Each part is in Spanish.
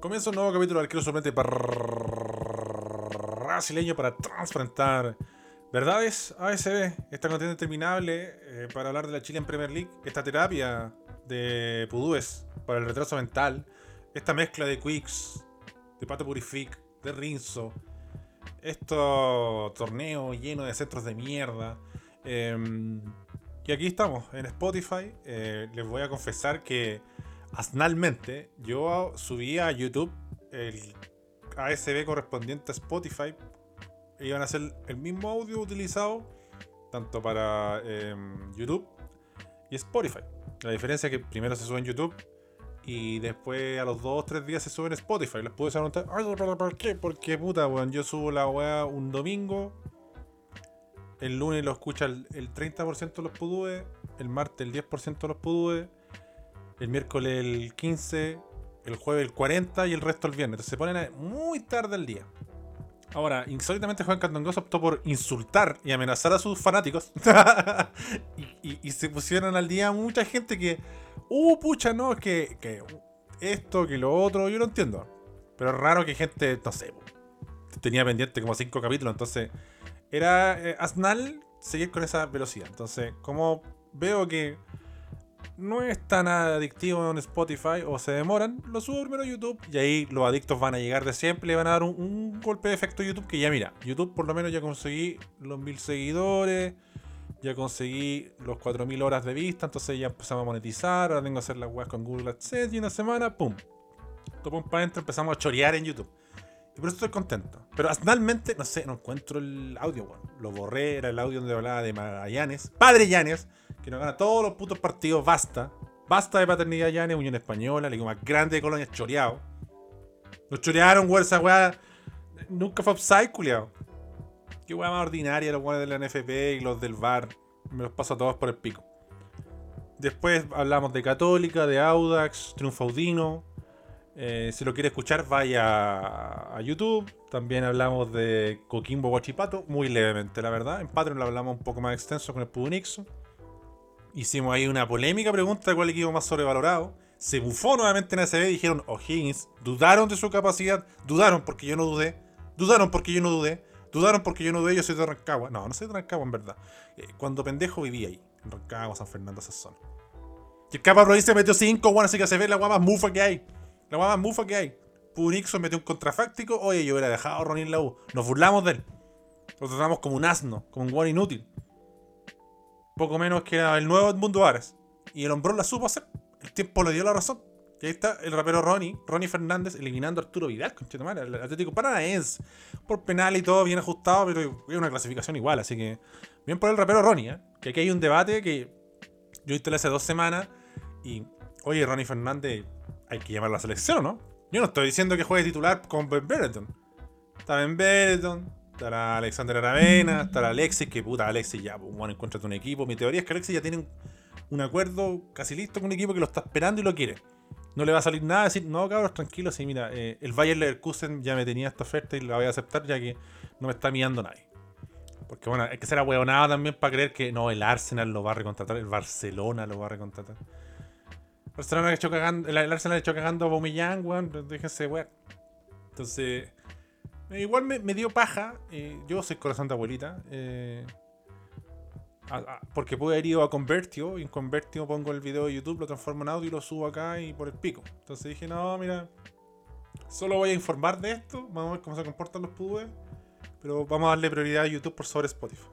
Comienza un nuevo capítulo de Arquero Suplente brasileño para transparentar verdades ASB, esta contienda interminable eh, para hablar de la Chilean Premier League, esta terapia de pudúes para el retraso mental, esta mezcla de Quicks, de Pato Purific, de Rinzo, esto torneo lleno de centros de mierda. Em, y aquí estamos, en Spotify. Eh, les voy a confesar que asnalmente yo subí a YouTube el ASB correspondiente a Spotify. Iban a ser el mismo audio utilizado tanto para em, YouTube y Spotify. La diferencia es que primero se sube en YouTube y después a los 2 o 3 días se sube en Spotify. Les pude preguntar, ¿por qué? Porque puta, weón, yo subo la weá un domingo. El lunes lo escucha el, 30% de los pudúes. El martes el 10% de los pudúes. El miércoles el 15%. El jueves el 40% y el resto el viernes. Entonces se ponen muy tarde el día. Ahora, insólitamente Juan Candongoso optó por insultar y amenazar a sus fanáticos. y, se pusieron al día mucha gente que uh, pucha, no, es que, esto, que lo otro, yo lo entiendo. Pero es raro que gente, no sé, tenía pendiente como cinco capítulos, entonces era eh, asnal seguir con esa velocidad. Entonces, como veo que no es tan adictivo en Spotify o se demoran, lo subo primero a YouTube y ahí los adictos van a llegar de siempre, le van a dar un, golpe de efecto YouTube que ya mira, YouTube por lo menos ya conseguí los mil seguidores ya conseguí los 4.000 horas de vista, entonces ya empezamos a monetizar, ahora tengo que hacer las weas con Google AdSense y una semana, ¡pum! Topón para adentro, empezamos a chorear en YouTube. Y por eso estoy contento. Pero finalmente, no sé, no encuentro el audio, bueno. Lo borré, era el audio donde hablaba de Magallanes, Padre Llanes, que nos gana todos los putos partidos, basta. Basta de paternidad Llanes, Unión Española, la liga más grande de Colonia, choreado. Nos chorearon, weón, esa weá. Nunca fue upside, culiao. Qué weá más ordinaria los weones de la NFP y los del VAR. Me los paso a todos por el pico. Después hablamos de Católica, de Audax, Triunfaudino. Eh, si lo quiere escuchar, vaya a, YouTube. También hablamos de Coquimbo Guachipato, muy levemente, la verdad. En Patreon lo hablamos un poco más extenso con el Pudunixo. Hicimos ahí una polémica pregunta de cuál equipo más sobrevalorado. Se bufó nuevamente en ACB y dijeron O'Higgins. Dudaron de su capacidad. Dudaron porque yo no dudé. Dudaron porque yo no dudé. Dudaron porque yo no de ellos soy de Rancagua. No, no soy de Rancagua en verdad. Eh, cuando pendejo vivía ahí, en Rancagua, San Fernando, esa zona. Y el capa provincia metió 5, bueno, así que se ve la guapa más mufa que hay. La guapa más mufa que hay. Punixo metió un contrafáctico. Oye, yo hubiera dejado a Ronin la U. Nos burlamos de él. Lo tratamos como un asno, como un guan inútil. Poco menos que el nuevo Edmundo Ares. Y el hombrón la supo hacer. El tiempo le dio la razón. Y ahí está el rapero Ronnie, Ronnie Fernández, eliminando a Arturo Vidal, madre, el Atlético Paranaense. Por penal y todo, bien ajustado, pero es una clasificación igual. Así que, bien por el rapero Ronnie, ¿eh? que aquí hay un debate que yo instalé hace dos semanas. Y, oye, Ronnie Fernández, hay que llamar la selección, ¿no? Yo no estoy diciendo que juegue titular con Ben Bereton. Está Ben Bereton, estará Alexander Aravena, estará Alexis, que puta, Alexis ya, pues, bueno, encuentra un equipo. Mi teoría es que Alexis ya tiene un, acuerdo casi listo con un equipo que lo está esperando y lo quiere no le va a salir nada decir, no, cabros, tranquilo, sí, mira, eh, el Bayer Leverkusen ya me tenía esta oferta y la voy a aceptar ya que no me está mirando nadie. Porque bueno, hay que ser ahueonado también para creer que no, el Arsenal lo va a recontratar, el Barcelona lo va a recontratar. El Barcelona hecho cagando, el Arsenal ha hecho cagando a Bomillán, weón, déjense weón. Entonces, igual me, dio paja, eh, yo soy corazón de abuelita, eh, porque pude haber ido a Convertio y en Convertio pongo el video de YouTube, lo transformo en audio y lo subo acá y por el pico. Entonces dije, no, mira, solo voy a informar de esto, vamos a ver cómo se comportan los PUBE, pero vamos a darle prioridad a YouTube por sobre Spotify.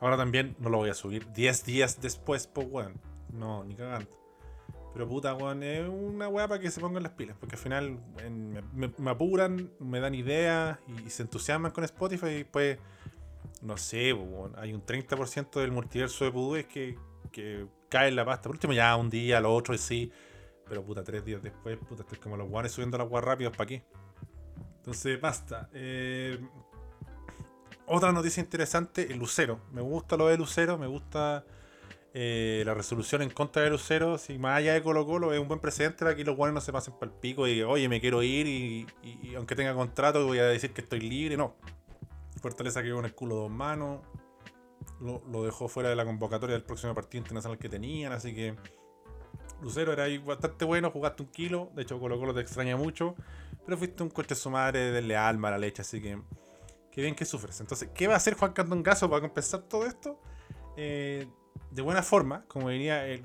Ahora también no lo voy a subir 10 días después, pues weón. No, ni cagando. Pero puta, weón, es una weá para que se pongan las pilas, porque al final me, apuran, me dan ideas y, y, se entusiasman con Spotify y después no sé, hay un 30% del multiverso de Pudú que, que cae en la pasta. Por último, ya un día, lo otro, sí. Pero puta, tres días después, puta, estoy como los guanes subiendo las guas rápidas, ¿para qué? Entonces, basta. Eh, otra noticia interesante, el Lucero. Me gusta lo de Lucero, me gusta eh, la resolución en contra de Lucero. Si más allá de Colo Colo es un buen precedente para que los guanes no se pasen para el pico y, oye, me quiero ir y, aunque tenga contrato voy a decir que estoy libre. No, Fortaleza quedó con el culo dos manos. Lo, dejó fuera de la convocatoria del próximo partido internacional que tenían. Así que Lucero era ahí bastante bueno, jugaste un kilo. De hecho, Colo Colo te extraña mucho. pero fuiste un coche su madre de leal, mala leche, así que. Qué bien que sufres. Entonces, ¿qué va a hacer Juan Candongazo para compensar todo esto? Eh, de buena forma, como diría el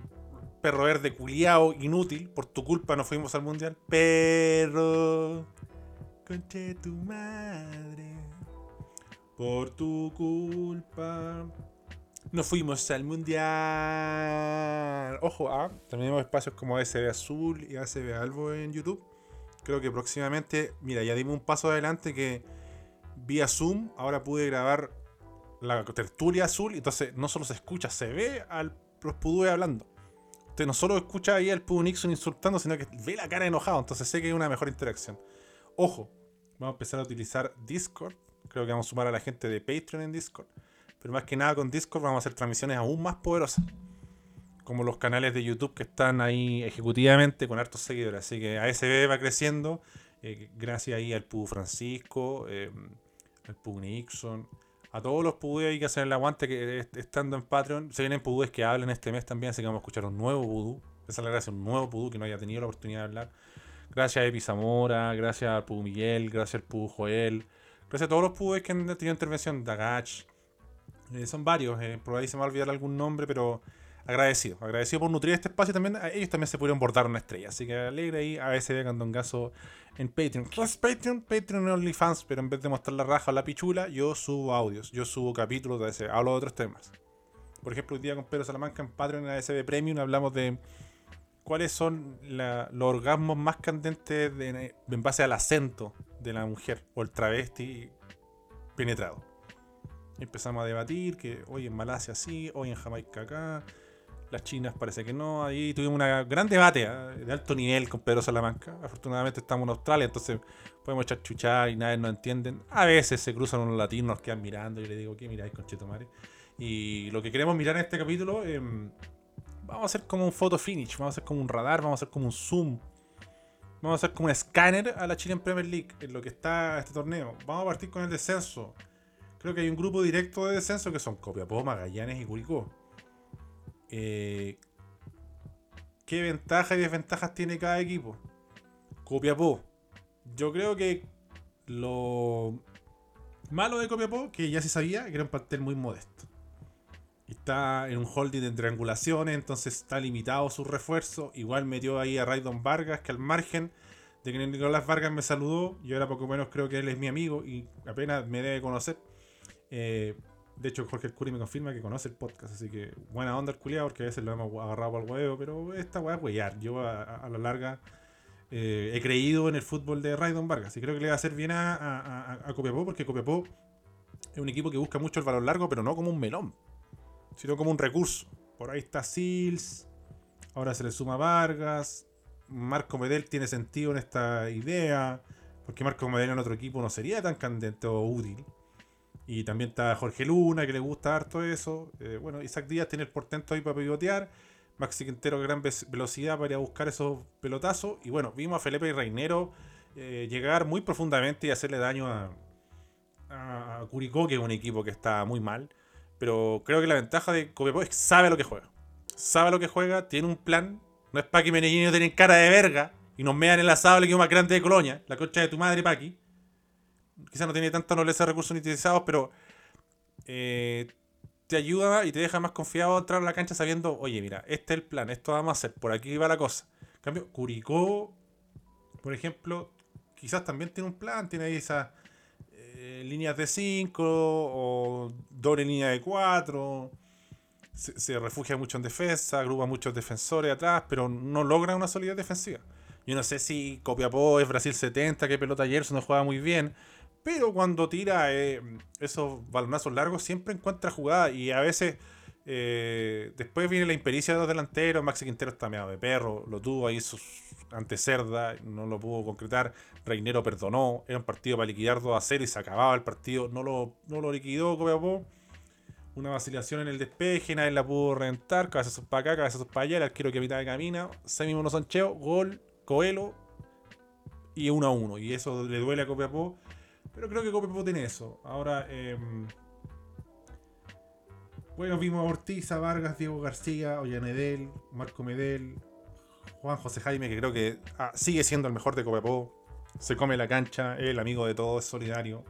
perro verde culiao, inútil, por tu culpa no fuimos al mundial. Perro, conche tu madre, por tu culpa no fuimos al mundial. Ojo, ah, tenemos espacios como ASB Azul y ASB Albo en YouTube. Creo que próximamente, mira, ya dimos un paso adelante que vía Zoom ahora pude grabar la tertulia azul. Entonces no solo se escucha, se ve al los Pudue hablando. Usted no solo escucha ahí al Pudu Nixon insultando, sino que ve la cara enojado. Entonces sé que hay una mejor interacción. Ojo, vamos a empezar a utilizar Discord. Creo que vamos a sumar a la gente de Patreon en Discord. Pero más que nada con Discord vamos a hacer transmisiones aún más poderosas. Como los canales de YouTube que están ahí ejecutivamente con hartos seguidores. Así que ASB va creciendo. Eh, gracias ahí al Pudu Francisco, eh, al Pudu Nixon, a todos los Pudú que hacen el aguante que estando en Patreon. Se vienen Pudúes que hablan este mes también, así que vamos a escuchar un nuevo Pudú. Esa es la gracia, un nuevo Pudú que no haya tenido la oportunidad de hablar. Gracias a Epi Zamora, gracias al Pudú Miguel, gracias al Pudú Joel. Gracias a todos los Pudúes que han tenido intervención. Dagach, eh, son varios, eh, por ahí se me va a olvidar algún nombre, pero agradecido. Agradecido por nutrir este espacio también. Ellos también se pudieron bordar una estrella. Así que alegre ahí a ese Candongazo en Patreon. ¿Qué es Patreon? Patreon OnlyFans, pero en vez de mostrar la raja o la pichula, yo subo audios, yo subo capítulos de ese, hablo de otros temas. Por ejemplo, hoy día con Pedro Salamanca en Patreon en ASB Premium hablamos de cuáles son los orgasmos más candentes en base al acento de la mujer o el travesti penetrado empezamos a debatir que hoy en Malasia sí, hoy en Jamaica acá, las chinas parece que no. Ahí tuvimos un gran debate ¿ah? de alto nivel con Pedro Salamanca. Afortunadamente estamos en Australia, entonces podemos echar chuchar y nadie nos entienden. A veces se cruzan unos latinos, nos quedan mirando y le digo, ¿qué miráis, conchetomare? Y lo que queremos mirar en este capítulo, em, vamos a hacer como un photo finish, vamos a hacer como un radar, vamos a hacer como un zoom. Vamos a hacer como un escáner a la Chilean Premier League en lo que está este torneo. Vamos a partir con el descenso. Creo que hay un grupo directo de descenso que son Copiapó, Magallanes y Curicó. Eh, ¿Qué ventajas y desventajas tiene cada equipo? Copiapó. Yo creo que lo malo de Copiapó, que ya se sabía, que era un pastel muy modesto. Está en un holding de triangulaciones, entonces está limitado su refuerzo. Igual metió ahí a Raydon Vargas, que al margen de que Nicolás Vargas me saludó, yo era poco menos creo que él es mi amigo y apenas me debe conocer. Eh, de hecho, Jorge Curi me confirma que conoce el podcast, así que buena onda el culiado, porque a veces lo hemos agarrado al huevo, pero esta weá es huear. Yo a, la larga eh, he creído en el fútbol de Raydon Vargas y creo que le va a hacer bien a, a, Copiapó, porque Copiapó es un equipo que busca mucho el valor largo, pero no como un melón, sino como un recurso. Por ahí está Sils, ahora se le suma Vargas, Marco Medel tiene sentido en esta idea, porque Marco Medel en otro equipo no sería tan candente o útil. Y también está Jorge Luna, que le gusta harto eso. Eh, bueno, Isaac Díaz tiene el portento ahí para pivotear. Maxi Quintero, gran velocidad para ir a buscar esos pelotazos. Y bueno, vimos a Felipe y Reinero eh, llegar muy profundamente y hacerle daño a, Curicó, que es un equipo que está muy mal. Pero creo que la ventaja de Copiapó es que sabe lo que juega. Sabe lo que juega, tiene un plan. No es Paqui Menellino tienen cara de verga y nos mean el asado el equipo más grande de Colonia, la concha de tu madre, Paqui quizás no tiene tanta nobleza de recursos utilizados, pero eh, te ayuda y te deja más confiado entrar a la cancha sabiendo, oye, mira, este es el plan, esto vamos a hacer, por aquí va la cosa. En cambio, Curicó, por ejemplo, quizás también tiene un plan, tiene ahí esas eh, líneas de 5 o doble línea de 4. Se, refugia mucho en defensa, agrupa muchos defensores atrás, pero no logra una solidez defensiva. Yo no sé si Copiapó es Brasil 70, que pelota ayer, no juega muy bien, pero cuando tira eh, esos balonazos largos siempre encuentra jugada y a veces eh, después viene la impericia de los delanteros. Maxi Quintero está meado de perro, lo tuvo ahí sus, ante Cerda, no lo pudo concretar. Reinero perdonó, era un partido para liquidar 2 a 0 y se acababa el partido. No lo, no lo liquidó Copiapó. Una vacilación en el despeje, nadie la pudo rentar. Cabezazos para acá, cabezazos para allá. El arquero que mitad de camina. Semi Soncheo, gol, Coelho y 1 a 1. Y eso le duele a Copiapó pero creo que Copiapó tiene eso. Ahora, em, bueno, vimos a Ortiz, a Vargas, Diego García, Ollanedel, Marco Medel, Juan José Jaime, que creo que ah, sigue siendo el mejor de Copiapó. se come la cancha, es el amigo de todos, es solidario.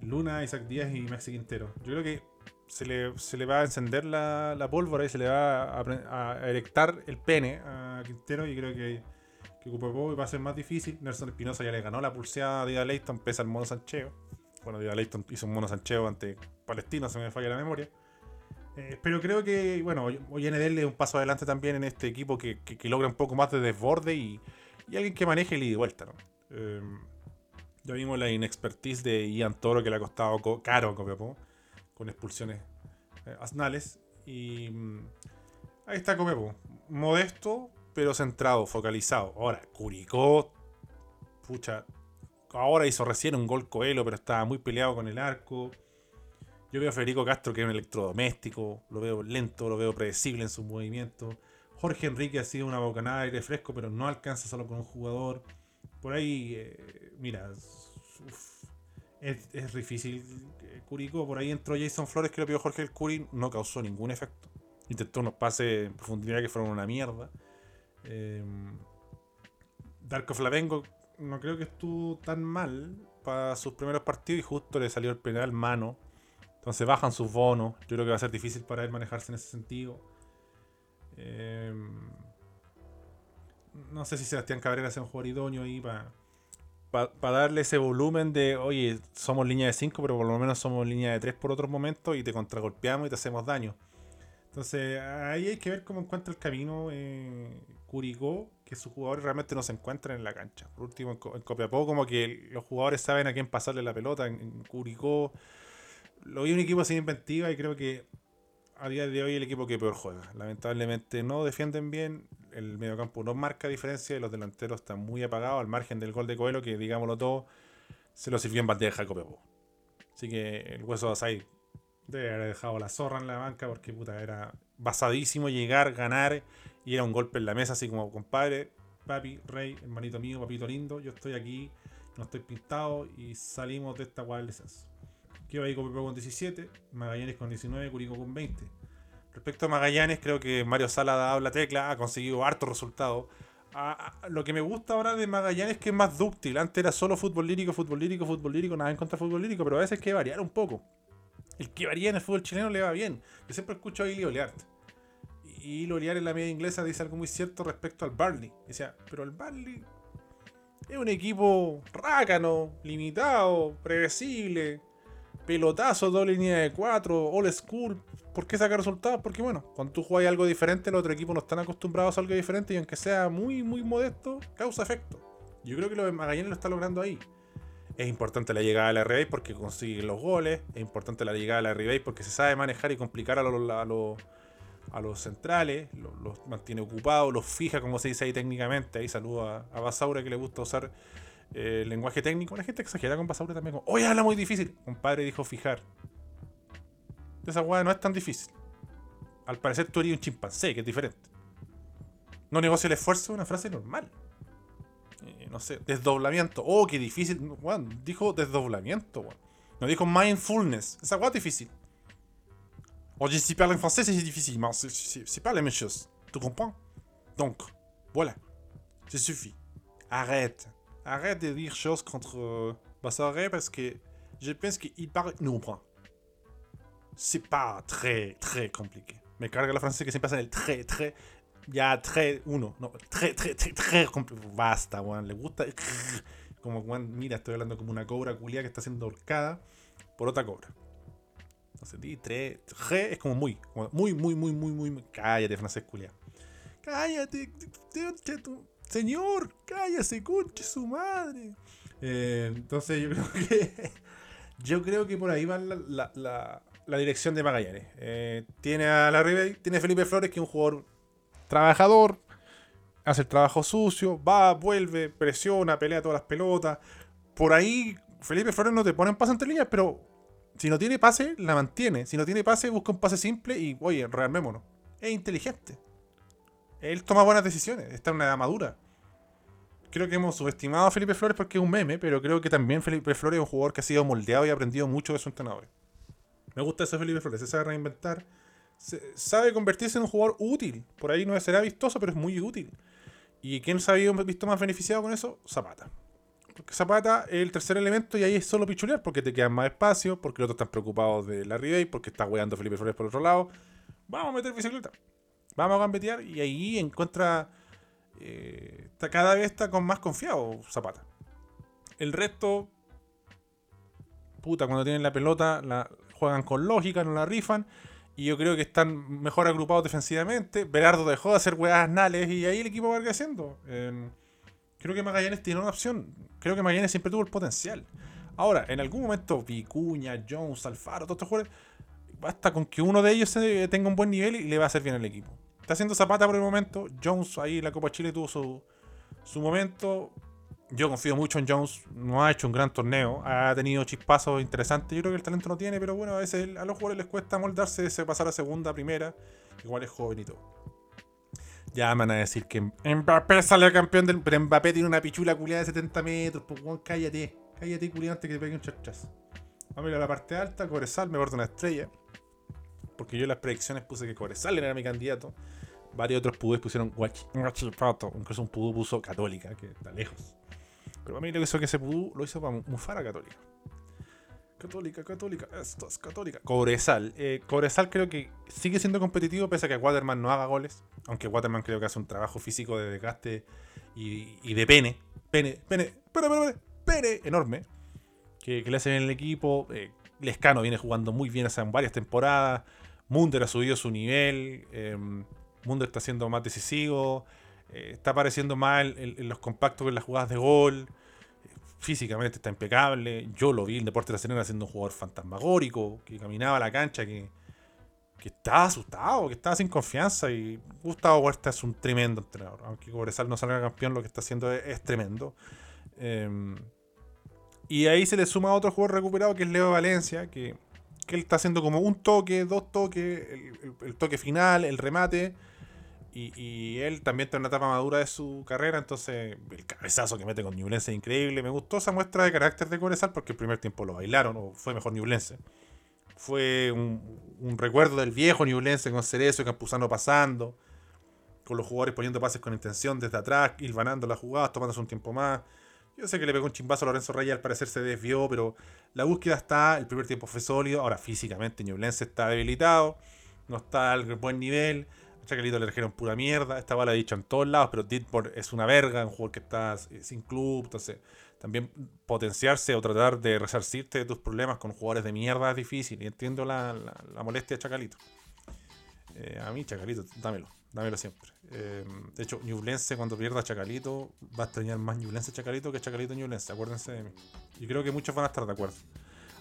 Luna, Isaac Díaz y Maxi Quintero. Yo creo que se le, va a encender la, pólvora y se le va a, erectar el pene a Quintero y creo que, que poco va a ser más difícil. Nelson Espinosa ya le ganó la pulseada a Dida Leighton, pesa el mono Sancheo. Bueno, Dida Leighton hizo un mono Sancheo ante Palestino, se me falla la memoria. Eh, pero creo que, bueno, hoy NDL es un paso adelante también en este equipo que, logra un poco más de desborde y, alguien que maneje el ida y vuelta, ¿no? Em, ya vimos la inexpertise de Ian Toro que le ha costado caro Copiapó, con expulsiones eh, asnales. Y mm, ahí está Copiapó, modesto, pero centrado, focalizado. Ahora, Curicó, pucha, ahora hizo recién un gol Coelho, pero estaba muy peleado con el arco. Yo veo a Federico Castro que es un electrodoméstico, lo veo lento, lo veo predecible en sus movimientos. Jorge Enrique ha sido una bocanada de aire fresco, pero no alcanza solo con un jugador. Por ahí, eh, mira, es, difícil. Curicó, por ahí entró Jason Flores, que lo pidió Jorge el Curi, no causó ningún efecto. Intentó unos pases en profundidad que fueron una mierda. Eh, Darko Flavengo no creo que estuvo tan mal para sus primeros partidos y justo le salió el penal mano entonces bajan sus bonos. Yo creo que va a ser difícil para él manejarse en ese sentido. Em, no sé si Sebastián Cabrera sea un jugador idóneo ahí para darle ese volumen de, oye, somos línea de 5, pero por lo menos somos línea de 3 por otros momentos y te contragolpeamos y te hacemos daño. Entonces ahí hay que ver cómo encuentra el camino eh, Curicó, que sus jugadores realmente no se encuentran en la cancha. Por último, en, Copiapó, como que los jugadores saben a quién pasarle la pelota. En, en Curicó lo vi un equipo sin inventiva y creo que a día de hoy el equipo que peor juega. Lamentablemente no defienden bien, el mediocampo no marca diferencia y los delanteros están muy apagados al margen del gol de Coelho que digámoslo todo, se lo sirvió en bandeja Copiapó. Así que el hueso de Asai debe haber dejado la zorra en la banca porque puta era basadísimo llegar, ganar y era un golpe en la mesa así como compadre, papi, rey, hermanito mío, papito lindo, yo estoy aquí, no estoy pintado y salimos de esta guay que va ahí con con 17, Magallanes con 19, Curicó con 20. Respecto a Magallanes, creo que Mario Sala ha dado la tecla, ha conseguido hartos resultados. lo que me gusta ahora de Magallanes es que es más dúctil. Antes era solo fútbol lírico, fútbol lírico, fútbol lírico, nada en contra fútbol lírico, pero a veces hay que variar un poco. El que varía en el fútbol chileno le va bien. Yo siempre escucho a Ili Oliart. Y Ili en la media inglesa dice algo muy cierto respecto al Barley. Decía, pero el Barley es un equipo rácano, limitado, predecible pelotazo, dos líneas de cuatro, all school. ¿Por qué sacar resultados? Porque bueno, cuando tú juegas algo diferente, los otros equipos no están acostumbrados a algo diferente y aunque sea muy, muy modesto, causa efecto. Yo creo que lo de Magallanes lo está logrando ahí. Es importante la llegada de la Ribey porque consigue los goles. Es importante la llegada de la Ribey porque se sabe manejar y complicar a los, centrales. Los, mantiene ocupados, los fija, como se dice ahí técnicamente. Ahí saludo a, a Basaura que le gusta usar eh, lenguaje técnico. La gente exagera con Basaure también. Oye, habla muy difícil. Un padre dijo fijar. Esa weá no es tan difícil. Al parecer tú eres un chimpancé, que es diferente. No negocia el esfuerzo, una frase normal. No sé, desdoblamiento. Oh, qué difícil. dijo desdoblamiento, No dijo mindfulness. Esa weá es difícil. Oye, si parle en francés, es difícil. C'est pas la même chose. Tu comprends? Donc, voilà. Ça suffit. Arrête. Arrête de dire choses contre euh, Bassaré parce que je pense qu'il parle. Non, point. C'est pas très, très compliqué. Me carga la francesa que se pasa en el très, très. Ya, très, uno. No, très, très, très complicado. Basta, weón. Le gusta. Como, weón, mira, estoy hablando como una cobra culia que está siendo ahorcada por otra cobra. Entonces, di, tres, tre es como muy, muy, muy, muy, muy, muy. Cállate, francés culia. Cállate, Señor, cállese, conche su madre. Eh, entonces yo creo que. yo creo que por ahí va la, dirección de Magallanes. Eh, tiene a la tiene a Felipe Flores, que es un jugador trabajador, hace el trabajo sucio, va, vuelve, presiona, pelea todas las pelotas. Por ahí, Felipe Flores no te pone en pase entre líneas, pero si no tiene pase, la mantiene. Si no tiene pase, busca un pase simple y, oye, rearmémonos. Es inteligente. Él toma buenas decisiones, está en una edad madura creo que hemos subestimado a Felipe Flores porque es un meme, pero creo que también Felipe Flores es un jugador que ha sido moldeado y ha aprendido mucho de su entrenador. Me gusta ese Felipe Flores, se sabe reinventar, sabe convertirse en un jugador útil. Por ahí no será vistoso, pero es muy útil. ¿Y quién se ha visto más beneficiado con eso? Zapata. Porque Zapata es el tercer elemento y ahí es solo pichulear porque te quedan más espacio, porque los otros están preocupados de la Ribey, porque está weando Felipe Flores por otro lado. Vamos a meter bicicleta. Vamos a gambetear y ahí encuentra. Eh, está, cada vez está con más confiado Zapata. El resto. Puta, cuando tienen la pelota, la juegan con lógica, no la rifan. Y yo creo que están mejor agrupados defensivamente. Berardo dejó de hacer weas nales y ahí el equipo va creciendo. Eh, creo que Magallanes tiene una opción. Creo que Magallanes siempre tuvo el potencial. Ahora, en algún momento, Vicuña, Jones, Alfaro, todos estos jugadores, basta con que uno de ellos tenga un buen nivel y le va a hacer bien al equipo. Está haciendo Zapata por el momento. Jones ahí en la Copa Chile tuvo su, su momento. Yo confío mucho en Jones. No ha hecho un gran torneo. Ha tenido chispazos interesantes. Yo creo que el talento no tiene, pero bueno, a veces a los jugadores les cuesta moldarse, de pasar a segunda, primera. Igual es joven y todo. Ya me van a decir que Mbappé sale campeón del. Pero Mbappé tiene una pichula culiada de 70 metros. Pues cállate. Cállate, culiado, antes que te pegue un chachazo. Vamos a ir la parte alta. Coresal, me corta una estrella. Porque yo en las predicciones puse que Coresal era mi candidato. Varios otros pudúes pusieron Guachipato. Incluso un pudú puso Católica, que está lejos. Pero a mí lo que hizo que ese pudú lo hizo para mufar a Católica. Católica, Católica, esto es Católica. Cobresal. Eh, Cobresal creo que sigue siendo competitivo pese a que Waterman no haga goles. Aunque Waterman creo que hace un trabajo físico de desgaste y, de pene. Pene, pene, pene, pene, pene enorme. Que, le hace bien el equipo. Eh, Lescano viene jugando muy bien hace varias temporadas. Munder ha subido su nivel. Eh, Munder está siendo más decisivo. Eh, está apareciendo más en, los compactos en las jugadas de gol físicamente está impecable. Yo lo vi en Deporte de la Serena siendo un jugador fantasmagórico, que caminaba a la cancha, que, que estaba asustado, que estaba sin confianza. Y Gustavo Huerta es un tremendo entrenador. Aunque Cobresal no salga campeón, lo que está haciendo es, tremendo. Em, y ahí se le suma a otro jugador recuperado que es Leo Valencia, que, él está haciendo como un toque, dos toques, el toque final, el remate y, él también está en una etapa madura de su carrera, entonces el cabezazo que mete con Newlense es increíble. Me gustó esa muestra de carácter de Cobresal porque el primer tiempo lo bailaron, o fue mejor Newlense. Fue un, recuerdo del viejo Newlense con Cerezo y Campuzano pasando, con los jugadores poniendo pases con intención desde atrás, ilvanando las jugadas, tomándose un tiempo más. Yo sé que le pegó un chimbazo a Lorenzo Raya, al parecer se desvió, pero la búsqueda está, el primer tiempo fue sólido, ahora físicamente Newlense está debilitado, no está al buen nivel Chacalito le trajeron pura mierda. Esta bala he dicho en todos lados, pero Ditport es una verga, un jugador que está sin club. Entonces, también potenciarse o tratar de resarcirte de tus problemas con jugadores de mierda es difícil. Y entiendo la, molestia de Chacalito. Eh, a mí, Chacalito, dámelo. Dámelo siempre. Eh, de hecho, Ñublense, cuando pierda Chacalito, va a extrañar más Ñublense Chacalito que Chacalito Ñublense. Acuérdense de mí. Y creo que muchos van a estar de acuerdo.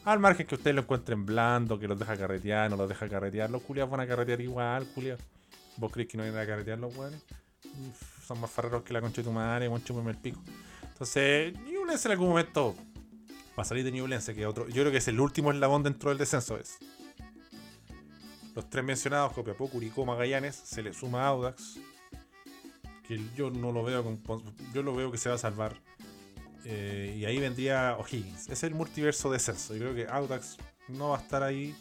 Al margen que ustedes lo encuentren blando, que los deja carretear, no los deja carretear, los culiados van a carretear igual, culiados. ¿Vos crees que no vienen a carretear los weones? Son más farreros que la concha de tu madre, mucho el pico. Entonces, Newlands en algún momento va a salir de Newlands, que otro. Yo creo que es el último eslabón dentro del descenso. Es. Los tres mencionados, Copiapó, Curicó, Magallanes, se le suma Audax. Que yo no lo veo Yo lo veo que se va a salvar. Eh, y ahí vendría O'Higgins. Es el multiverso descenso. Yo creo que Audax no va a estar ahí.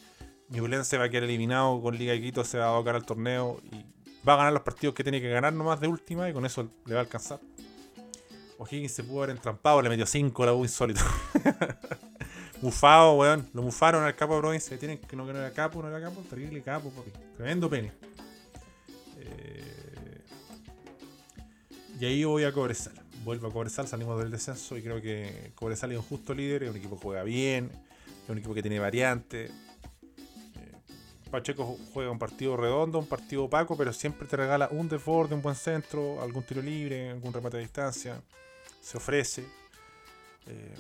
Ñublense va a quedar eliminado con Liga de Quito, se va a abocar al torneo y va a ganar los partidos que tiene que ganar nomás de última y con eso le va a alcanzar. O'Higgins se pudo haber entrampado, le metió 5 la U insólito. Mufado, weón. Lo mufaron al capo de provincia. Tienen que no, que no era capo, no era capo. Terrible capo, papi. Tremendo pene. Eh, y ahí voy a Cobresal. Vuelvo a Cobresal, salimos del descenso y creo que Cobresal es un justo líder, es un equipo que juega bien, es un equipo que tiene variantes Pacheco juega un partido redondo, un partido opaco, pero siempre te regala un desborde, un buen centro, algún tiro libre, algún remate a distancia. Se ofrece. Eh,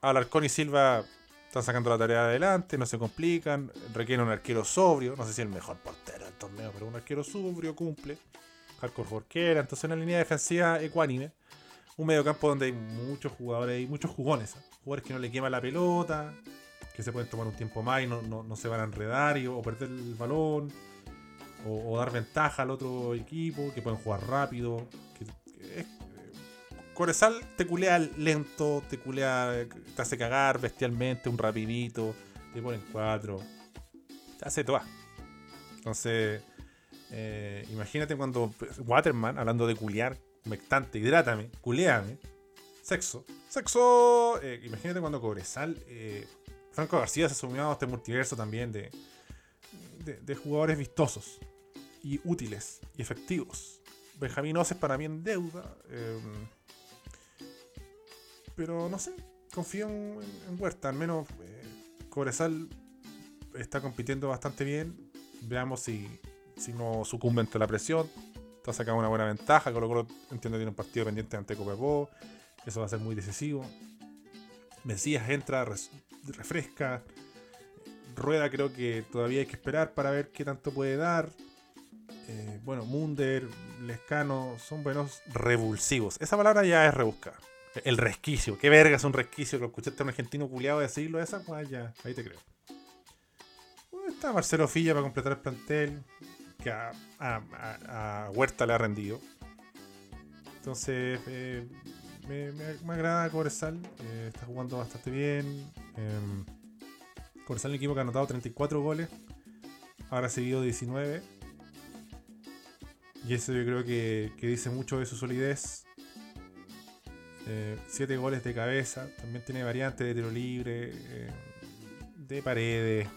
Alarcón y Silva están sacando la tarea adelante, no se complican. Requiere un arquero sobrio, no sé si el mejor portero del torneo, pero un arquero sobrio cumple. Hardcore Jorquera, entonces una línea defensiva ecuánime. Un medio campo donde hay muchos jugadores, hay muchos jugones. ¿eh? Jugadores que no le queman la pelota, que se pueden tomar un tiempo más y no, se van a enredar y, o perder el balón, o, dar ventaja al otro equipo, que pueden jugar rápido. Que, eh, te culea lento, te culea, te hace cagar bestialmente, un rapidito, te ponen cuatro, te hace todo. Entonces, eh, imagínate cuando Waterman, hablando de culear, mectante, hidrátame, culeame, sexo Sexo. Eh, imagínate cuando Cobresal. Eh, Franco García se sumió a este multiverso también de, de, jugadores vistosos y útiles y efectivos. Benjamín Oces para mí en deuda. Em, pero no sé, confío en, Huerta. Al menos eh, Cobresal está compitiendo bastante bien. Veamos si, si no sucumbe ante la presión. Está sacando una buena ventaja. Colo Colo entiendo tiene un partido pendiente ante Copiapó. Eso va a ser muy decisivo. Mesías entra, refresca. Rueda creo que todavía hay que esperar para ver qué tanto puede dar. Eh, bueno, Munder, Lescano son buenos revulsivos. Esa palabra ya es rebuscada. El resquicio. ¿Qué verga es un resquicio? Lo escuchaste a un argentino culiado decirlo. Esa, pues ya, ahí te creo. está Marcelo Filla para completar el plantel. Que a, Huerta le ha rendido. Entonces, eh, me, agrada Cobresal. Está jugando bastante bien. Eh, Cobresal es un equipo que ha anotado 34 goles. Ha recibido 19. Y eso yo creo que, dice mucho de su solidez. 7 eh, goles de cabeza. También tiene variantes de tiro libre. Eh, de paredes.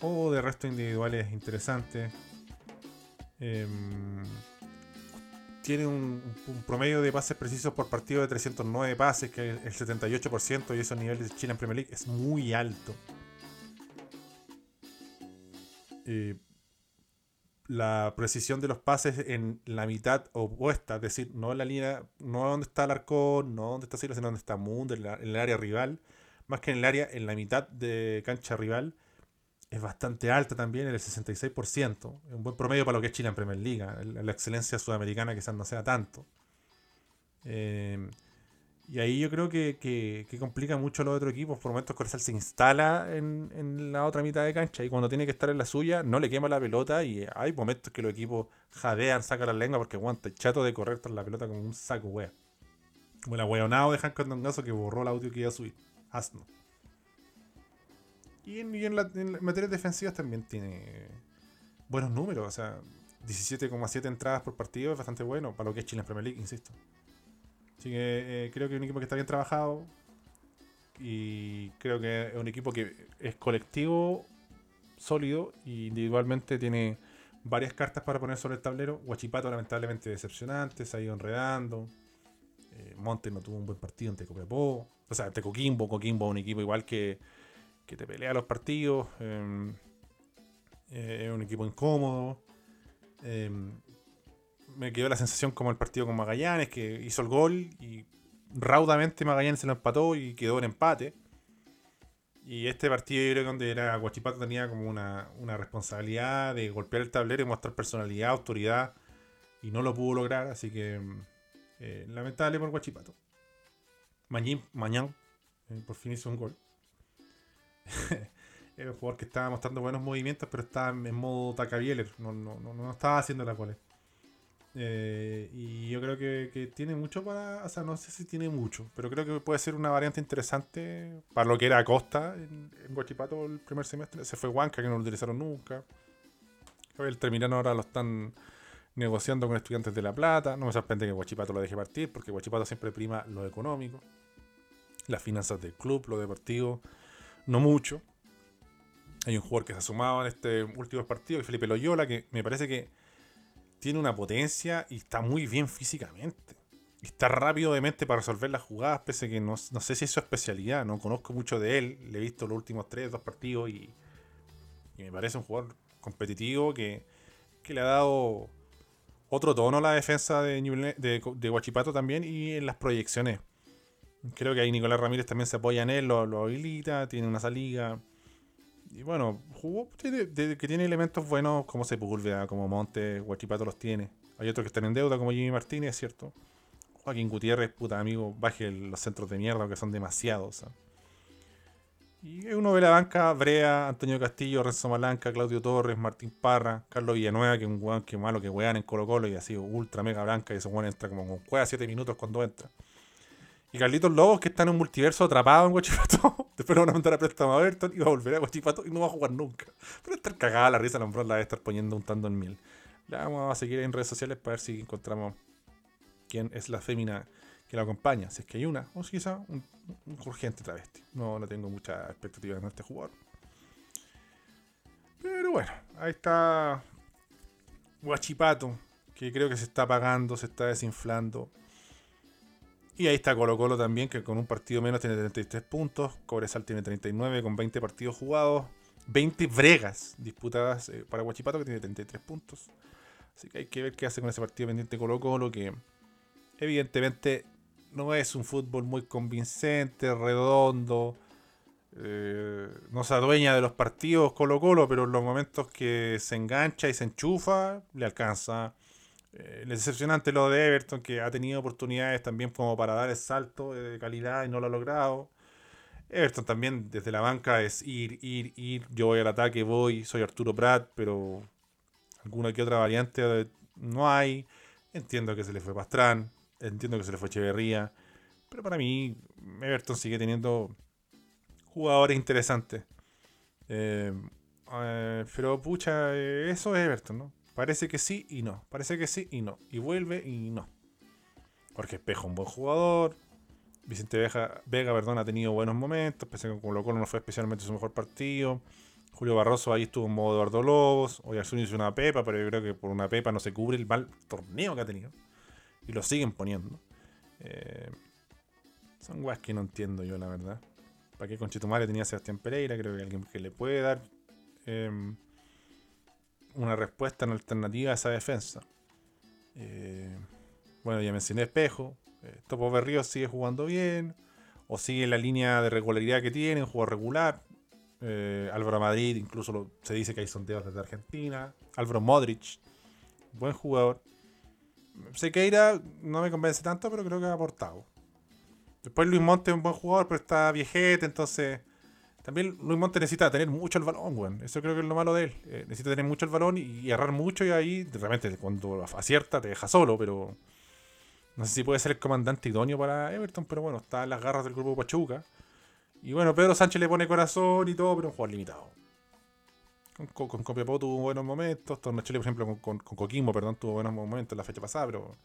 O de restos individuales interesantes. Tiene un, promedio de pases precisos por partido de 309 pases, que es el 78%, y esos niveles de Chile en Premier League es muy alto. Eh, la precisión de los pases en la mitad opuesta, es decir, no en la línea, no donde está el arco, no donde está Silva, sino donde está Mundo, en, el área rival, más que en el área, en la mitad de cancha rival, es bastante alta también, el 66%. Es un buen promedio para lo que es Chile en Premier League. La, excelencia sudamericana quizás no sea tanto. Eh, y ahí yo creo que, complica mucho a los otros equipos. Por momentos Corsal se instala en, la otra mitad de cancha y cuando tiene que estar en la suya no le quema la pelota y hay momentos que los equipos jadean, sacan la lengua porque aguanta chato de correr tras la pelota como un saco wea. Como el ahueonado de Hank Condongazo que borró el audio que iba a subir. Asno. Y en, la, materias defensivas también tiene buenos números. O sea, 17,7 entradas por partido es bastante bueno para lo que es Chile en Premier League, insisto. Así que eh, creo que es un equipo que está bien trabajado. Y creo que es un equipo que es colectivo, sólido y individualmente tiene varias cartas para poner sobre el tablero. Guachipato lamentablemente decepcionante, se ha ido enredando. Eh, Monte no tuvo un buen partido ante Copiapó. O sea, ante Coquimbo. Coquimbo un equipo igual que, que te pelea los partidos. Em, eh, es un equipo incómodo. Em, me quedó la sensación como el partido con Magallanes, que hizo el gol y raudamente Magallanes se lo empató y quedó en empate. Y este partido yo creo que donde era Guachipato tenía como una, responsabilidad de golpear el tablero y mostrar personalidad, autoridad, y no lo pudo lograr, así que em, eh, lamentable por Guachipato. Mañana, eh, por fin hizo un gol. Era un jugador que estaba mostrando buenos movimientos, pero estaba en modo Takavieler. No, no, no, no estaba haciendo la cual. Eh, y yo creo que, tiene mucho para. O sea, no sé si tiene mucho, pero creo que puede ser una variante interesante para lo que era Acosta en, en Guachipato el primer semestre. Se fue Huanca, que no lo utilizaron nunca. El terminano ahora lo están negociando con estudiantes de La Plata. No me sorprende que Guachipato lo deje partir, porque Guachipato siempre prima lo económico, las finanzas del club, lo deportivo no mucho. Hay un jugador que se ha sumado en este último partido, Felipe Loyola, que me parece que tiene una potencia y está muy bien físicamente. Está rápido de mente para resolver las jugadas, pese a que no, sé si es su especialidad, no conozco mucho de él, le he visto los últimos tres, dos partidos y, me parece un jugador competitivo que, le ha dado otro tono a la defensa de, de, de Guachipato también y en las proyecciones Creo que ahí Nicolás Ramírez también se apoya en él, lo, habilita, tiene una salida. Y bueno, jugó que tiene elementos buenos como Sepúlveda, como Monte, Guachipato los tiene. Hay otros que están en deuda, como Jimmy Martínez, ¿cierto? Joaquín Gutiérrez, puta amigo, baje los centros de mierda, que son demasiados. Y uno ve la banca, Brea, Antonio Castillo, Renzo Malanca, Claudio Torres, Martín Parra, Carlos Villanueva, que es un weón que malo que wean en Colo Colo y ha sido ultra mega blanca y ese weón entra como con juega 7 minutos cuando entra. Y Carlitos Lobos, que está en un multiverso atrapado en Guachipato, después lo van a mandar a préstamo a Everton y va a volver a Guachipato y no va a jugar nunca. Pero estar cagada la risa, la la debe estar poniendo un tando en miel. La vamos a seguir en redes sociales para ver si encontramos quién es la fémina que lo acompaña, si es que hay una, o quizá un, un urgente travesti. No, no tengo mucha expectativa en este jugador. Pero bueno, ahí está Guachipato, que creo que se está apagando, se está desinflando. Y ahí está Colo Colo también, que con un partido menos tiene 33 puntos. Cobresal tiene 39 con 20 partidos jugados. 20 bregas disputadas eh, para Guachipato, que tiene 33 puntos. Así que hay que ver qué hace con ese partido pendiente Colo Colo, que evidentemente no es un fútbol muy convincente, redondo. Eh, no se adueña de los partidos Colo Colo, pero en los momentos que se engancha y se enchufa, le alcanza. Eh, decepcionante lo de Everton, que ha tenido oportunidades también como para dar el salto de calidad y no lo ha logrado. Everton también desde la banca es ir, ir, ir. Yo voy al ataque, voy, soy Arturo Prat, pero alguna que otra variante no hay. Entiendo que se le fue Pastrán, entiendo que se le fue Echeverría, pero para mí Everton sigue teniendo jugadores interesantes. Eh, eh, pero pucha, eh, eso es Everton, ¿no? Parece que sí y no. Parece que sí y no. Y vuelve y no. Porque Espejo un buen jugador. Vicente Vega, perdón, ha tenido buenos momentos. A que con Colo no fue especialmente su mejor partido. Julio Barroso ahí estuvo en modo Eduardo Lobos. Hoy Arzuni hizo una pepa, pero yo creo que por una pepa no se cubre el mal torneo que ha tenido. Y lo siguen poniendo. son guas que no entiendo yo, la verdad. ¿Para qué Conchetumare tenía Sebastián Pereira? Creo que alguien que le puede dar em, una respuesta en alternativa a esa defensa. Eh, bueno, ya mencioné Espejo. Eh, Topo Berrío sigue jugando bien. O sigue la línea de regularidad que tiene, un juego regular. Eh, Álvaro Madrid, incluso se dice que hay sondeos desde Argentina. Álvaro Modric, buen jugador. Sequeira no me convence tanto, pero creo que ha aportado. Después Luis Monte es un buen jugador, pero está viejete, entonces. También Luis Monte necesita tener mucho el balón, weón. Eso creo que es lo malo de él. Eh, necesita tener mucho el balón y, errar mucho y ahí realmente cuando acierta te deja solo, pero. No sé si puede ser el comandante idóneo para Everton, pero bueno, está en las garras del grupo Pachuca. Y bueno, Pedro Sánchez le pone corazón y todo, pero un jugador limitado. Con, con, Copiapó tuvo buenos momentos. Tornacholi, por ejemplo, con, con, Coquimbo, perdón, tuvo buenos momentos la fecha pasada, pero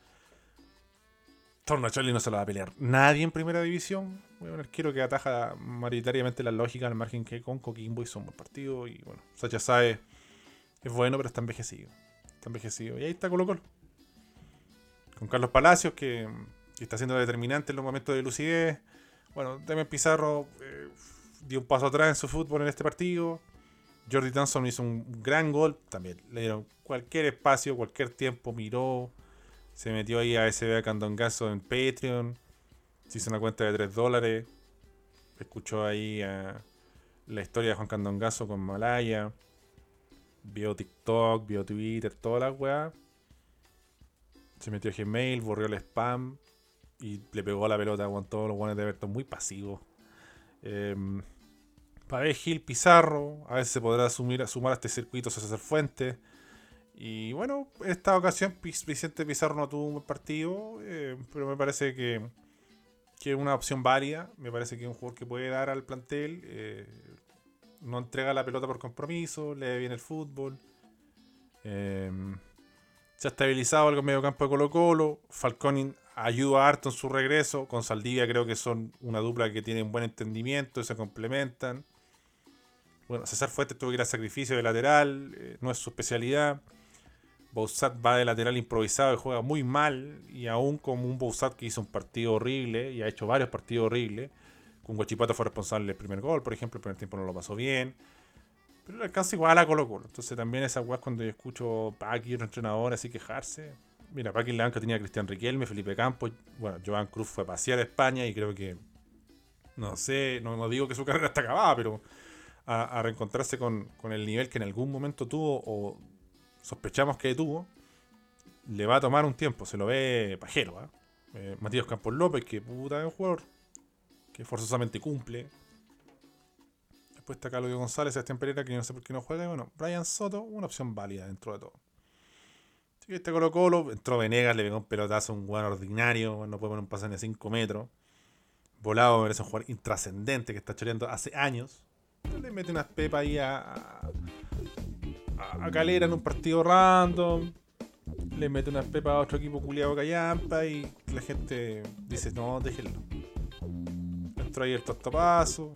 Tornacholi no se lo va a pelear nadie en primera división. Un arquero que ataja mayoritariamente la lógica al margen que con Coquimbo hizo un buen partido. Y bueno, Sacha sabe es bueno, pero está envejecido. Está envejecido. Y ahí está Colo Colo. Con Carlos Palacios, que, está siendo determinante en los momentos de lucidez. Bueno, Demian Pizarro eh, dio un paso atrás en su fútbol en este partido. Jordi Tanson hizo un gran gol. También le dieron cualquier espacio, cualquier tiempo, miró se metió ahí a SB Candongazo en Patreon. Se hizo una cuenta de 3 dólares. Escuchó ahí la historia de Juan Candongazo con Malaya. Vio TikTok, vio Twitter, todas las weas. Se metió a Gmail, borrió el spam. Y le pegó la pelota con todos los buenos de Everton muy pasivos. Eh, ver Gil Pizarro. A veces se podrá sumar a este circuito César Fuentes. Y bueno, en esta ocasión Vicente Pizarro no tuvo un partido, eh, pero me parece que, es una opción válida. Me parece que es un jugador que puede dar al plantel. Eh, no entrega la pelota por compromiso, lee bien el fútbol. Eh, se ha estabilizado algo en medio campo de Colo Colo. Falcón ayuda harto en su regreso. Con Saldivia creo que son una dupla que tienen buen entendimiento y se complementan. Bueno, César Fuentes tuvo que ir al sacrificio de lateral, no es su especialidad. Boussat va de lateral improvisado y juega muy mal. Y aún como un Boussat que hizo un partido horrible y ha hecho varios partidos horribles. Con Guachipato fue responsable del primer gol, por ejemplo, el primer tiempo no lo pasó bien. Pero le alcanza igual a Colo Colo. Entonces también esa weá cuando yo escucho Paqui, otro entrenador, así quejarse. Mira, Paqui en banca tenía a Cristian Riquelme, Felipe Campos. Bueno, Joan Cruz fue a pasear a España y creo que. No sé, no, digo que su carrera está acabada, pero a, reencontrarse con, con, el nivel que en algún momento tuvo o sospechamos que tuvo, le va a tomar un tiempo, se lo ve pajero. ¿ah? ¿eh? Matías Campos López, que puta es un jugador que forzosamente cumple. Después está Carlos González, Sebastián Pereira, que no sé por qué no juega. Y bueno, Brian Soto, una opción válida dentro de todo. Así que este Colo Colo, entró Venegas, le pegó un pelotazo a un jugador ordinario, no puede poner un pase de 5 metros. Volado me un jugador intrascendente que está choreando hace años. Le mete unas pepas ahí a Calera en un partido random. le mete unas pepas a otro equipo culiado callampa y la gente dice, no, déjenlo. Entró ahí el tostopazo.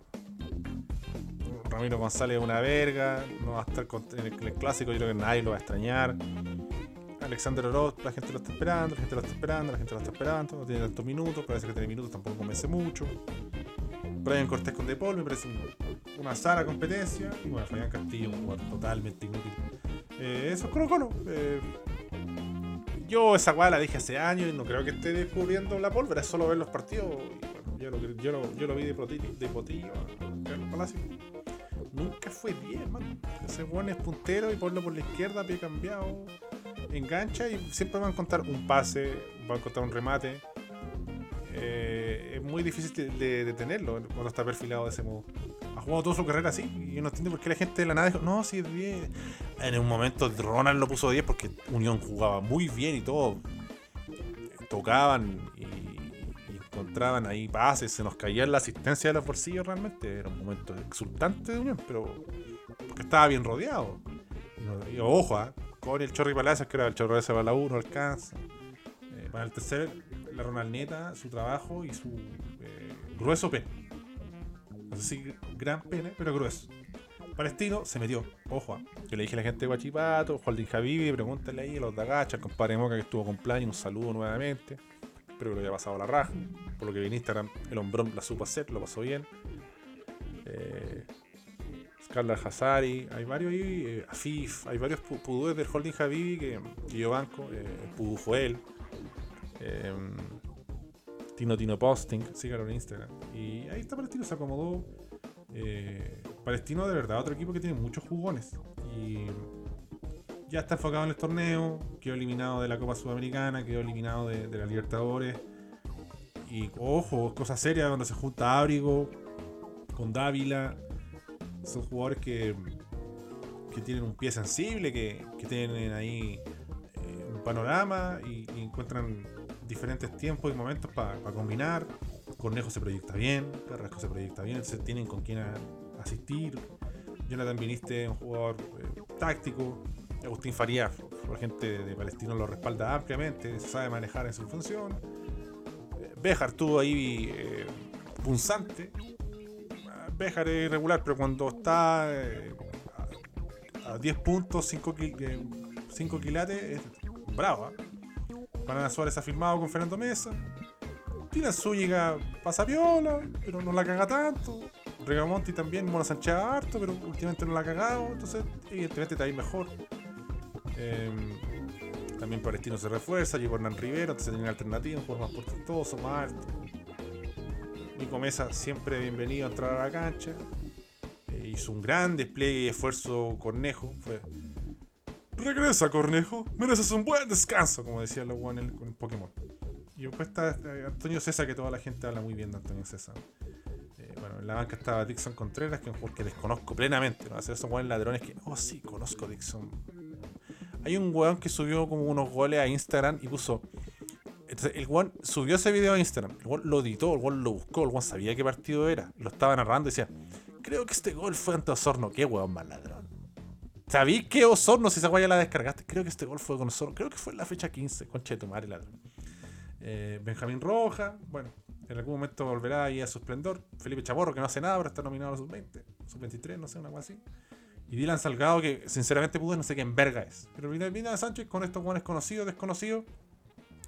Ramiro González es una verga, no va a estar en el, clásico, yo creo que nadie lo va a extrañar. Alexander Oroz, la gente lo está esperando, la gente lo está esperando, la gente lo está esperando, no tiene tantos minutos, parece que tiene minutos, tampoco convence mucho. Brian Cortés con De Paul me parece una sana competencia. Y bueno, Fabián Castillo, un jugador totalmente inútil. Eh, eso es Colo Colo. Yo esa weá la dije hace años y no creo que esté descubriendo la pólvora, es solo ver los partidos. Y, bueno, yo, lo, yo, lo, vi de, potillo, de potillo Palacio. Nunca fue bien, man. Ese weón es puntero y ponlo por la izquierda, pie cambiado, engancha y siempre van a contar un pase, van a contar un remate. Eh, es muy difícil de detenerlo cuando está perfilado de ese modo jugado toda su carrera así. Y yo no entiendo por qué la gente de la nada dijo, no, sí es 10. En un momento Ronald lo puso 10 porque Unión jugaba muy bien y todo. Tocaban y, encontraban ahí pases, se nos caía la asistencia de los bolsillos realmente. Era un momento exultante de Unión, pero porque estaba bien rodeado. Ojo, ¿eh? con el Chorri Palacios, que era el Chorri para la 1, alcanza. Eh, para el tercer, la Ronald Neta, su trabajo y su eh, grueso pen no sé si gran pena, pero grueso. Palestino se metió. Ojo, ah. yo le dije a la gente de Guachipato, Juan Javivi, pregúntale ahí a los de Agacha, al compadre Moca que estuvo con plan y un saludo nuevamente. Espero que lo haya pasado la raja. Por lo que vi en Instagram, el hombrón la supo hacer, lo pasó bien. Eh, Scarlett Hazari, hay varios ahí, eh, Afif, hay varios pudúes del Holding Javivi que, yo banco, eh, Pudu Joel. Eh, Tino Tino Posting, síganlo en Instagram. Y ahí está Palestino, se acomodó. Eh, Palestino de verdad, otro equipo que tiene muchos jugones. Y ya está enfocado en el torneo, quedó eliminado de la Copa Sudamericana, quedó eliminado de, la Libertadores. Y ojo, cosa seria donde se junta Ábrigo con Dávila. Son jugadores que, que tienen un pie sensible, que, tienen ahí eh, un panorama y encuentran diferentes tiempos y momentos para combinar. Cornejo se proyecta bien, Carrasco se proyecta bien, se tienen con quien asistir. Jonathan Viniste, un jugador eh, táctico. Agustín Farías, la gente de Palestino lo respalda ampliamente, sabe manejar en su función. Eh, Béjar estuvo ahí eh, punzante. Béjar es irregular, pero cuando está a, 10 puntos, 5, 5 quilates, es bravo. Banana Suárez ha firmado con Fernando Mesa. Tina Zúñiga pasa viola, pero no la caga tanto. Regamonti también, Mona Sánchez harto, pero últimamente no la ha cagado. Entonces, evidentemente está ahí mejor. Em, también Palestino se refuerza, llegó Hernán Rivero, entonces tiene alternativa, un jugador más portentoso, más alto. Nico Mesa siempre bienvenido a entrar a la cancha. Eh, hizo un gran despliegue y esfuerzo Cornejo. Fue Regresa, Cornejo. Mereces un buen descanso, como decía los con el Pokémon. Y después está eh, Antonio César, que toda la gente habla muy bien de Antonio César. Eh, bueno, en la banca estaba Dixon Contreras, que es un jugador que desconozco plenamente. ¿no? Hacer esos buenos ladrones que, oh sí, conozco Dixon. Hay un weón que subió como unos goles a Instagram y puso. Entonces, el weón subió ese video a Instagram. El weón lo editó, el weón lo buscó, el weón sabía qué partido era. Lo estaba narrando y decía: Creo que este gol fue ante Osorno. Qué weón más ladrón. ¿Sabí que Osorno, si esa guaya la descargaste? Creo que este gol fue con Osorno. Creo que fue en la fecha 15. Concha de tu madre, ladrón. Eh, Benjamín Roja. Bueno, en algún momento volverá ahí a su esplendor. Felipe Chaborro, que no hace nada, pero está nominado a los sub-20. Sub-23, no sé, una cosa así. Y Dylan Salgado, que sinceramente pudo, no sé qué en verga es. Pero Vina Sánchez, con estos buenos conocidos, desconocidos,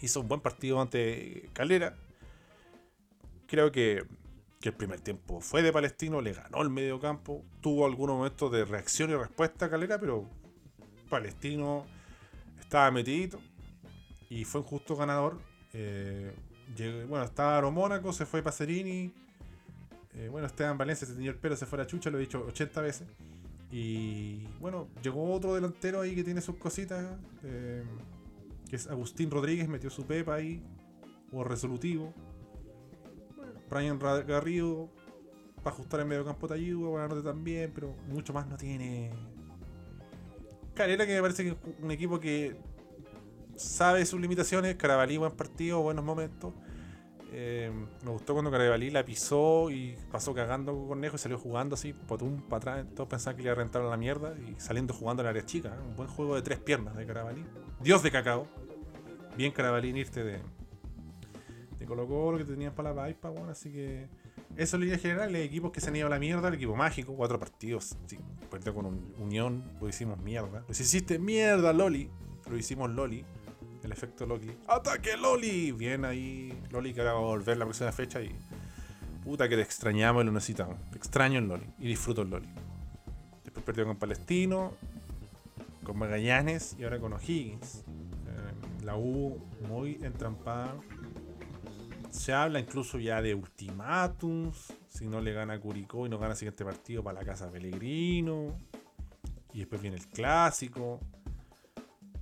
hizo un buen partido ante Calera. Creo que que el primer tiempo fue de Palestino, le ganó el medio campo, tuvo algunos momentos de reacción y respuesta a Calera, pero Palestino estaba metidito y fue un justo ganador. Eh, bueno, estaba Mónaco, se fue Pacerini. Eh, bueno, Esteban Valencia se tenía el pelo, se fue la chucha, lo he dicho 80 veces. Y bueno, llegó otro delantero ahí que tiene sus cositas, eh, que es Agustín Rodríguez, metió su pepa ahí, o resolutivo. Brian Garrido para ajustar el medio campo te ayuda, buena también, pero mucho más no tiene. Calera que me parece que es un equipo que sabe sus limitaciones, Carabalí buen partido, buenos momentos. Eh, me gustó cuando Carabalí la pisó y pasó cagando con Cornejo y salió jugando así, potum, para atrás. Todos pensaban que le iba a rentar a la mierda y saliendo jugando en la área chica. Un buen juego de tres piernas de Carabalí. Dios de cacao. bien Carabalín irte de, de Colo Colo que tenían para la Paipa, bueno, así que eso en línea general, equipos que se han ido a la mierda, el equipo mágico, cuatro partidos, sí, con un Unión, lo hicimos mierda. Pues hiciste mierda, Loli, lo hicimos Loli, el efecto Loli. ¡Ataque Loli! Bien ahí, Loli que ahora va a volver la próxima fecha y puta que te extrañamos y lo necesitamos. Extraño el Loli y disfruto el Loli. Después perdió con Palestino, con Magallanes y ahora con O'Higgins. Eh, la U muy entrampada se habla incluso ya de ultimátums. Si no le gana Curicó y no gana el siguiente partido para la casa Pellegrino. Y después viene el clásico.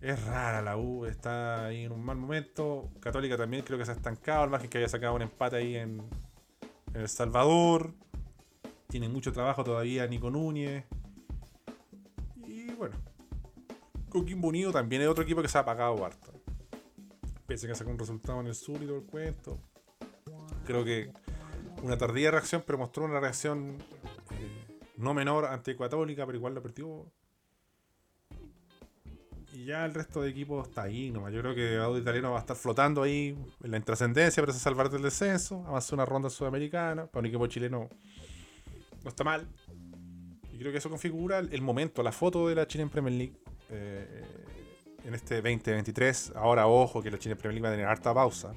Es rara la U, está ahí en un mal momento. Católica también creo que se ha estancado, al margen que haya sacado un empate ahí en, en El Salvador. Tiene mucho trabajo todavía Nico Núñez. Y bueno, Coquimbo Unido también es otro equipo que se ha apagado harto. Pese a que sacó un resultado en el sur y todo el cuento creo que una tardía reacción, pero mostró una reacción eh, no menor ante Católica, pero igual lo perdió. Ya el resto de equipos está ahí nomás. Yo creo que Audio Italiano va a estar flotando ahí en la intrascendencia para salvar del descenso. Avanzó una ronda sudamericana. Para un equipo chileno no está mal. Y creo que eso configura el momento, la foto de la Chile en Premier League. Eh, en este 2023. Ahora, ojo, que la Chile en Premier League va a tener harta pausa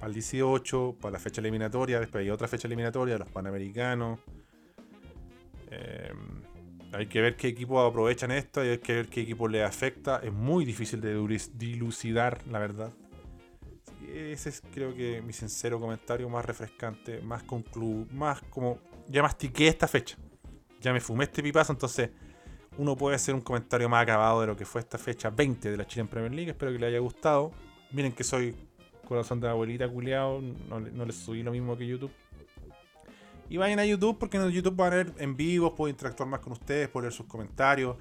al 18, para la fecha eliminatoria, después hay otra fecha eliminatoria, los Panamericanos. Eh, hay que ver qué equipos aprovechan esto, hay que ver qué equipo le afecta. Es muy difícil de dilucidar, la verdad. Ese es creo que mi sincero comentario más refrescante, más conclu más como ya mastiqué esta fecha. Ya me fumé este pipazo, entonces uno puede hacer un comentario más acabado de lo que fue esta fecha 20 de la Chile en Premier League. Espero que le haya gustado. Miren que soy corazón de abuelita culiado, no, no les subí lo mismo que YouTube. Y vayan a YouTube porque en YouTube van a ver en vivo, puedo interactuar más con ustedes, puedo leer sus comentarios.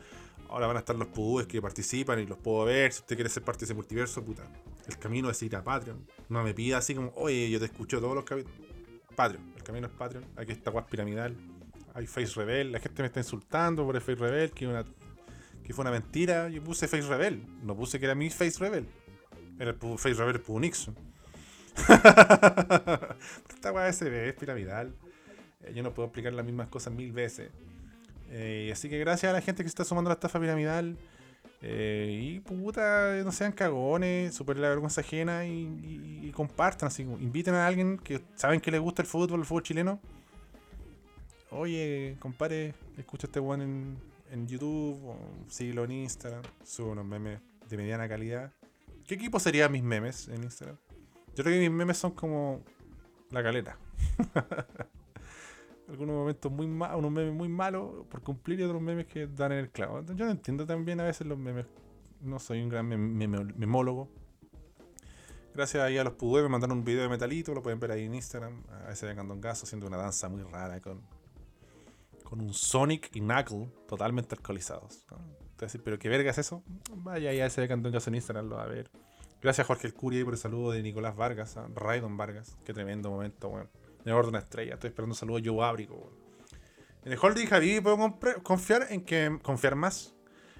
Ahora van a estar los pudúes que participan y los puedo ver. Si usted quiere ser parte de ese multiverso, puta. El camino es ir a Patreon. No me pida así como, oye, yo te escucho todos los capítulos. Patreon, el camino es Patreon. Aquí está Guas Piramidal. Hay Face Rebel. La gente me está insultando por el Face Rebel, que, una, que fue una mentira. Yo puse Face Rebel. No puse que era mi Face Rebel. Era el Face Rebel el Nixon. Esta weá es piramidal. Eh, yo no puedo explicar las mismas cosas mil veces. Eh, así que gracias a la gente que se está sumando a la estafa piramidal. Eh, y puta, no sean cagones, superen la vergüenza ajena y, compartan. Así, inviten a alguien que saben que le gusta el fútbol, el fútbol chileno. Oye, compadre, escucha este one en, en YouTube o síguelo en Instagram. Subo unos memes de mediana calidad. ¿Qué equipo serían mis memes en Instagram? Yo creo que mis memes son como la caleta. Algunos momentos muy malos, unos memes muy malos por cumplir y otros memes que dan en el clavo. Yo no entiendo también a veces los memes. No soy un gran memólogo. Gracias ahí a los Pudue me mandaron un video de Metalito, lo pueden ver ahí en Instagram. A veces de Candongazo haciendo una danza muy rara con, con un Sonic y Knuckle totalmente alcoholizados. ¿pero qué verga es eso? Vaya ahí a ese de Candongazo en Instagram, lo va a ver. Gracias Jorge el Curie por el saludo de Nicolás Vargas, a Raidon Vargas. Qué tremendo momento, weón. Me orden una estrella. Estoy esperando un saludo Joe Ábrico, En el holding Javi puedo confiar en que confiar más.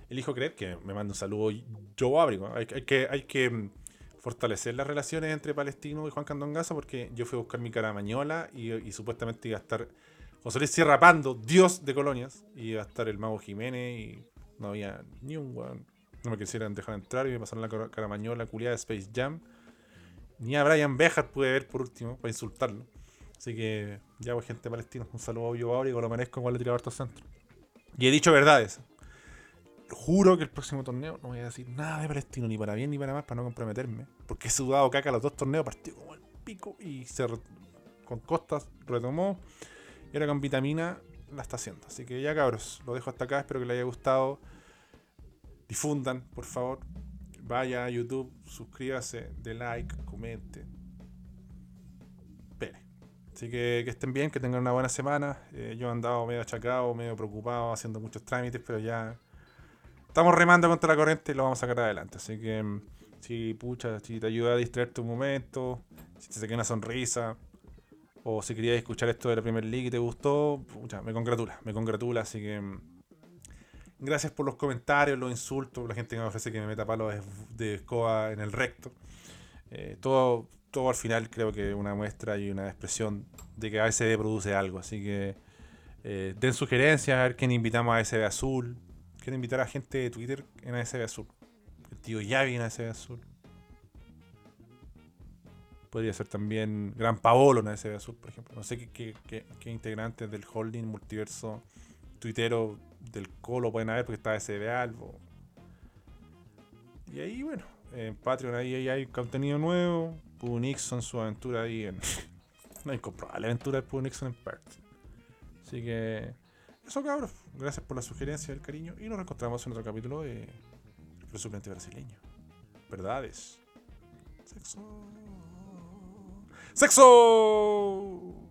Elijo creer que me manda un saludo Joe Ábrico. Hay, que, hay que mm, fortalecer las relaciones entre Palestino y Juan Candongazo porque yo fui a buscar mi cara mañola y, supuestamente iba a estar José Luis Sierra Pando, dios de colonias, y iba a estar el mago Jiménez y no había ni un weón no me quisieran dejar entrar y me pasaron la caramañola culiada de Space Jam. Ni a Brian Bejar pude ver por último para insultarlo. Así que ya voy gente palestina. Un saludo a ahora y lo merezco igual le tirado harto centro. Y he dicho verdades. Juro que el próximo torneo no voy a decir nada de palestino, ni para bien ni para mal, para no comprometerme. Porque he sudado caca los dos torneos, partido como el pico y se con costas retomó. Y ahora con vitamina la está haciendo. Así que ya cabros, lo dejo hasta acá. Espero que les haya gustado difundan, por favor. Vaya a YouTube, suscríbase, de like, comente. Así que que estén bien, que tengan una buena semana. Eh, yo he andado medio achacado, medio preocupado, haciendo muchos trámites, pero ya estamos remando contra la corriente y lo vamos a sacar adelante. Así que mm, si pucha, si te ayuda a distraerte un momento, si te saqué una sonrisa, o si querías escuchar esto de la Premier League y te gustó, pucha, me congratula, me congratula, así que mm, Gracias por los comentarios, los insultos, la gente que me ofrece que me meta palos de escoba en el recto. Eh, todo, todo al final creo que una muestra y una expresión de que ASB produce algo. Así que eh, den sugerencias, a ver quién invitamos a ASB Azul. Quiero invitar a gente de Twitter en ASB Azul. El tío Yavi en ASB Azul. Podría ser también Gran Paolo en ASB Azul, por ejemplo. No sé qué, qué, integrantes del holding multiverso tuitero del Colo pueden haber porque está ASB Albo. Y ahí, bueno, en Patreon ahí, hay contenido nuevo. Pooh Nixon, su aventura ahí en. no incomprobable aventura de Pooh Nixon en Perth. Así que. Eso cabros. Gracias por la sugerencia y el cariño. Y nos reencontramos en otro capítulo de El suplente brasileño. Verdades. Sexo. ¡Sexo!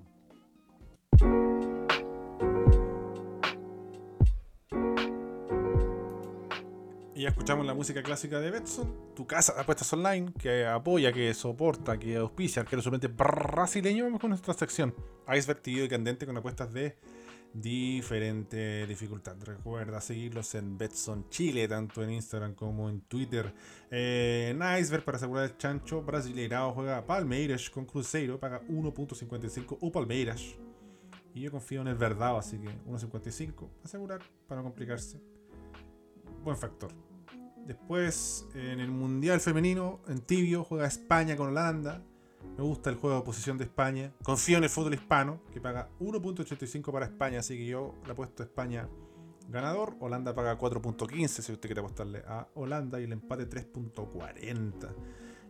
Y ya escuchamos la música clásica de Betson, tu casa de apuestas online, que apoya, que soporta, que auspicia, que suplente brasileño. Vamos con nuestra sección. Iceberg y candente con apuestas de diferente dificultad. Recuerda seguirlos en Betson Chile, tanto en Instagram como en Twitter. Eh, en Iceberg para asegurar el chancho, Brasileirao juega Palmeiras con Cruzeiro, paga 1.55 o Palmeiras. Y yo confío en el verdad, así que 1.55. Asegurar para no complicarse. Buen factor. Después, en el Mundial Femenino, en tibio, juega España con Holanda. Me gusta el juego de posición de España. Confío en el fútbol hispano, que paga 1.85 para España, así que yo le apuesto a España ganador. Holanda paga 4.15 si usted quiere apostarle a Holanda y el empate 3.40.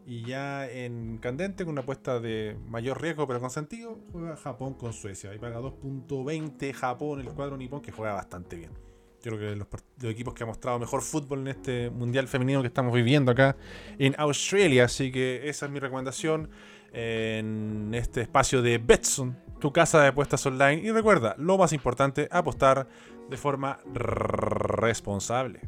Y ya en candente, con una apuesta de mayor riesgo pero con sentido, juega Japón con Suecia. Y paga 2.20 Japón, el cuadro nipón, que juega bastante bien. Yo creo que los, los, equipos que ha mostrado mejor fútbol en este mundial femenino que estamos viviendo acá en Australia. Así que esa es mi recomendación en este espacio de Betson, tu casa de apuestas online. Y recuerda, lo más importante, apostar de forma responsable.